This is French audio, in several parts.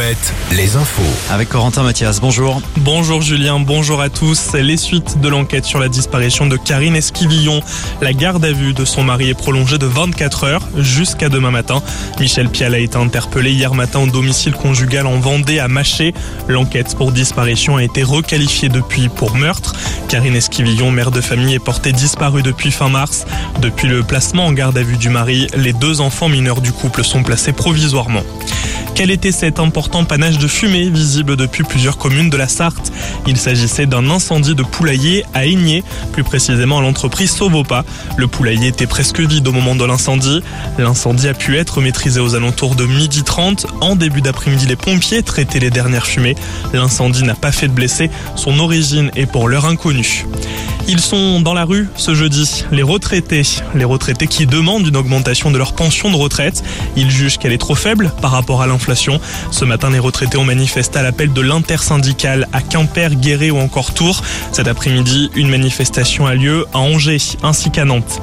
Alouette, les infos. Avec Corentin Mathias, bonjour. Bonjour Julien, bonjour à tous. Les suites de l'enquête sur la disparition de Karine Esquivillon. La garde à vue de son mari est prolongée de 24 heures jusqu'à demain matin. Michel Pial a été interpellé hier matin au domicile conjugal en Vendée à Maché. L'enquête pour disparition a été requalifiée depuis pour meurtre. Karine Esquivillon, mère de famille, est portée disparue depuis fin mars. Depuis le placement en garde à vue du mari, les deux enfants mineurs du couple sont placés provisoirement. Quel était cet important panache de fumée visible depuis plusieurs communes de la Sarthe Il s'agissait d'un incendie de poulailler à Aigné, plus précisément à l'entreprise Sauvopa. Le poulailler était presque vide au moment de l'incendie. L'incendie a pu être maîtrisé aux alentours de midi 30. En début d'après-midi, les pompiers traitaient les dernières fumées. L'incendie n'a pas fait de blessés. Son origine est pour l'heure inconnue. Ils sont dans la rue ce jeudi, les retraités. Les retraités qui demandent une augmentation de leur pension de retraite. Ils jugent qu'elle est trop faible par rapport à l'inflation. Ce matin, les retraités ont manifesté à l'appel de l'intersyndicale à Quimper, Guéret ou encore Tours. Cet après-midi, une manifestation a lieu à Angers ainsi qu'à Nantes.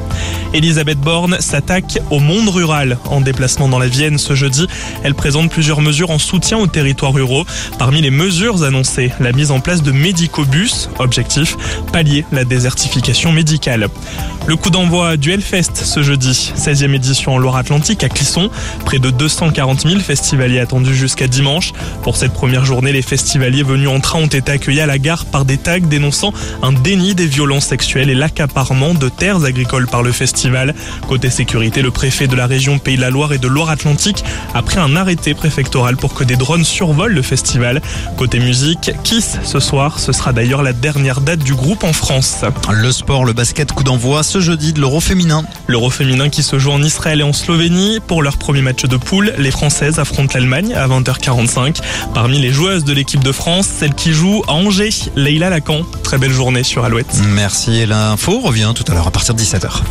Elisabeth Borne s'attaque au monde rural en déplacement dans la Vienne ce jeudi. Elle présente plusieurs mesures en soutien aux territoires ruraux. Parmi les mesures annoncées, la mise en place de médicobus. Objectif, pallier la désertification médicale. Le coup d'envoi du Hellfest ce jeudi, 16e édition en Loire-Atlantique à Clisson. Près de 240 000 festivaliers attendus jusqu'à dimanche. Pour cette première journée, les festivaliers venus en train ont été accueillis à la gare par des tags dénonçant un déni des violences sexuelles et l'accaparement de terres agricoles par le festival. Côté sécurité, le préfet de la région Pays de la Loire et de Loire-Atlantique a pris un arrêté préfectoral pour que des drones survolent le festival. Côté musique, Kiss ce soir, ce sera d'ailleurs la dernière date du groupe en France. Le sport, le basket, coup d'envoi ce jeudi de l'Euro féminin. L'Euro féminin qui se joue en Israël et en Slovénie. Pour leur premier match de poule, les Françaises affrontent l'Allemagne à 20h45. Parmi les joueuses de l'équipe de France, celle qui joue à Angers, Leila Lacan. Très belle journée sur Alouette. Merci et l'info revient tout à l'heure à partir de 17h.